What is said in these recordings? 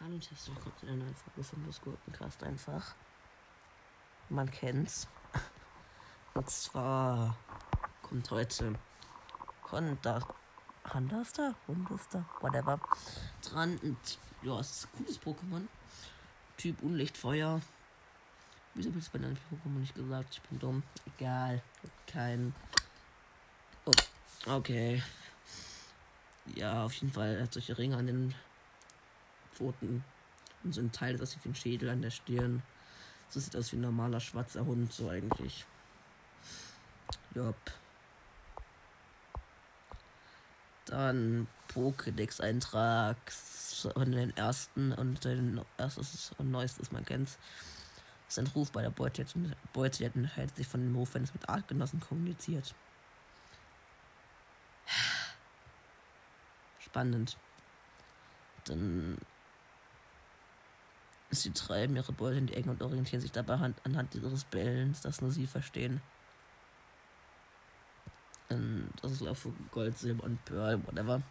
Hallo und herzlich willkommen zu einer neuen Folge von Los Gurkencast einfach. Man kennt's. Und zwar kommt heute Honda. Ist da? Whatever. Dran und ja, es ist ein cooles Pokémon. Typ Unlichtfeuer. Wieso habe ich bei deinem Pokémon nicht gesagt? Ich bin dumm. Egal. Kein. Oh, okay. Ja, auf jeden Fall. Er hat solche Ringe an den Pfoten. Und so ein Teil, das aussieht wie ein Schädel an der Stirn. So sieht aus wie ein normaler schwarzer Hund, so eigentlich. Jopp. Dann Pokédex-Eintrag von den ersten und den erstes und neuestes, man kennt's. Das ist ein Ruf bei der Beute, Beute hält sich von wenn es mit Artgenossen kommuniziert. Spannend. Dann Sie treiben ihre Beute in die Enge und orientieren sich dabei anhand ihres Bellens, das nur sie verstehen. Und das ist auch für Gold, Silber und Pearl, whatever.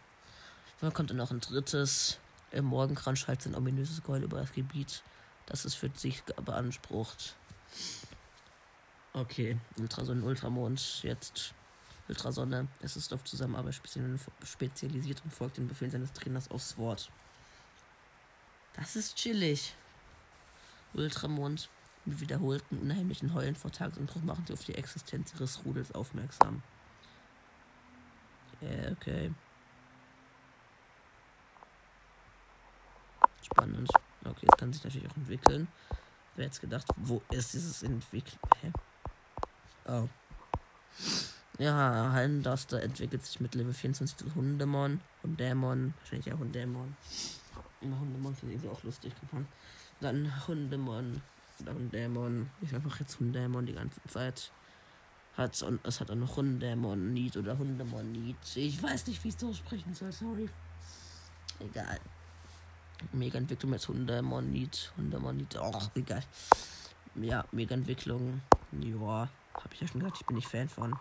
Dann kommt dann noch ein drittes. Im Morgenkranz schaltet ein ominöses Geheul über das Gebiet, das es für sich beansprucht. Okay, Ultrasonnen, Ultramond, jetzt Ultrasonne. Es ist auf Zusammenarbeit spezialisiert und folgt den Befehlen seines Trainers aufs Wort. Das ist chillig. Ultramond. Mit wiederholten unheimlichen Heulen vor Tagesanbruch machen sie auf die Existenz ihres Rudels aufmerksam. Ja, okay. Spannend. Okay, es kann sich natürlich auch entwickeln. Wer jetzt gedacht, wo ist dieses Entwickeln? Hä? Oh. Ja, Hallenduster entwickelt sich mit Level 24 zu Hundemon. Hundämon. Wahrscheinlich ja Hundämon. Immer Hundemon finde ich auch lustig. Dann Hundemon. Oder Hundämon. Ich einfach jetzt Hundämon die ganze Zeit. Hat und es hat auch noch Hundämon Need oder Hundemon Need. Ich weiß nicht, wie ich es so sprechen soll, sorry. Egal. Mega Entwicklung mit Hundemon Need. Hundemon. Oh, egal. Ja, Mega Entwicklung. Ja, hab ich ja schon gesagt, ich bin nicht Fan von.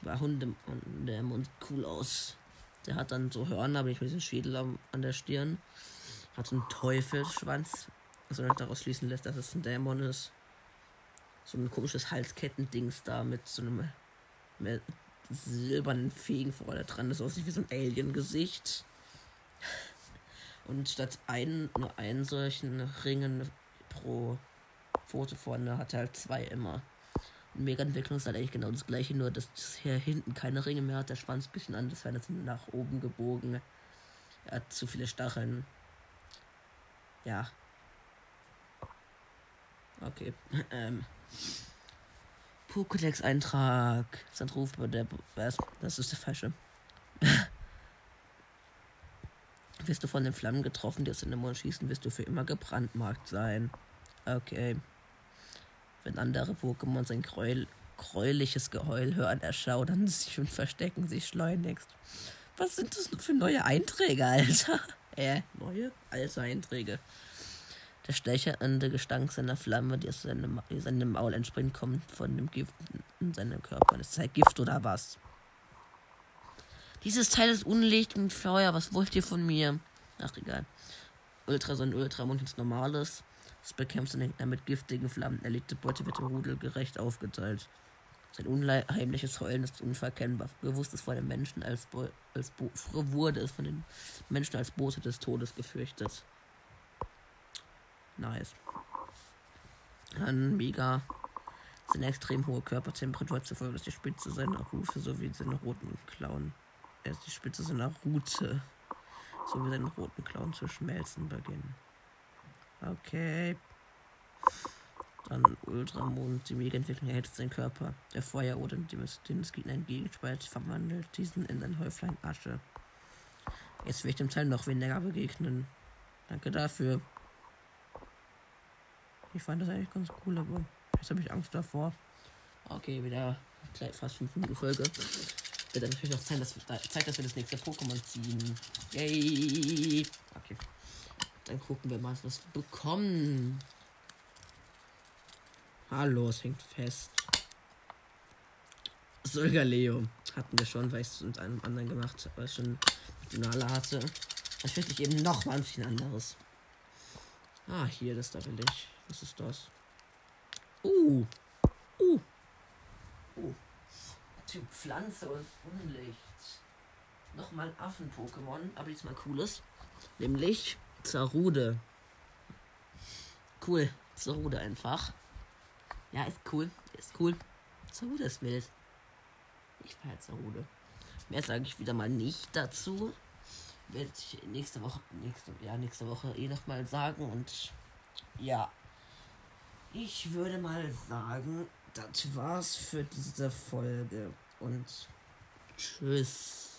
War Hundemon, Hundemon sieht cool aus. Der hat dann so Hörner, aber nicht mit diesem Schädel an der Stirn. Hat so einen Teufelsschwanz. Also nicht daraus schließen lässt, dass es ein Dämon ist. So ein komisches Halskettendings da mit so einem mit silbernen Fegen vorne dran. Das aussieht wie so ein Alien-Gesicht. Und statt einen, nur einen solchen Ringen pro Foto vorne hat er halt zwei immer. Mega-Entwicklung ist halt eigentlich genau das gleiche, nur dass hier hinten keine Ringe mehr hat, der Schwanz ein bisschen anders, wenn es nach oben gebogen. Er hat zu viele Stacheln. Ja. Okay. Ähm. Pokédex-Eintrag. Ruf bei der. Das ist der falsche. wirst du von den Flammen getroffen, die aus den Mond schießen, wirst du für immer gebrandmarkt sein. Okay. Wenn andere Pokémon sein Gräuel, gräuliches Geheul hören, erschaudern sich und verstecken sich schleunigst. Was sind das für neue Einträge, Alter? Äh, neue, alte Einträge. Der stechernde Gestank seiner Flamme, die aus seinem, die seinem Maul entspringt, kommt von dem Gift in seinem Körper. Das ist halt Gift oder was? Dieses Teil ist Unlicht und Feuer. Was wollt ihr von mir? Ach, egal. Ultrason, Ultramond ist normales. Das bekämpft den Gegner mit giftigen Flammen. Erlegte Beute wird im Rudel gerecht aufgeteilt. Sein unheimliches Heulen ist unverkennbar. Bewusst ist vor den Menschen als, Bo als Bo wurde es von den Menschen als Bote des Todes gefürchtet. Nice. Dann mega. Seine extrem hohe Körpertemperatur zu folgen, dass die Spitze seiner Rufe sowie seine roten Klauen. Er ist die Spitze seiner Rute sowie seine roten Klauen zu schmelzen beginnen. Okay. Dann Ultramond, die Mega-Entwicklung erhitzt seinen Körper. Der Feuerodem, dem es, den Gegner entgegenspeit, verwandelt diesen in ein Häuflein Asche. Jetzt will ich dem Teil noch weniger begegnen. Danke dafür. Ich fand das eigentlich ganz cool, aber jetzt habe ich Angst davor. Okay, wieder fast 5 Minuten Folge. Wird dann natürlich auch zeigt, dass wir das nächste Pokémon ziehen. Yay! Okay. Dann gucken wir mal, was wir bekommen. Hallo, es hängt fest. Solgaleo hatten wir schon, weil ich es mit einem anderen gemacht habe, weil es schon Finale hatte. Dann finde ich eben noch mal ein bisschen anderes. Ah, hier, das da will ich. Was ist das? Uh. Uh. Uh. Typ Pflanze und Unlicht. Nochmal Affen-Pokémon, aber diesmal cooles. Nämlich Zarude. Cool. Zarude einfach. Ja, ist cool. Ist cool. Zarude ist wild. Ich feiere Zarude. Mehr sage ich wieder mal nicht dazu. Werde ich nächste Woche, nächste, ja, nächste Woche eh nochmal sagen. Und ja. Ich würde mal sagen, das war's für diese Folge. Und tschüss.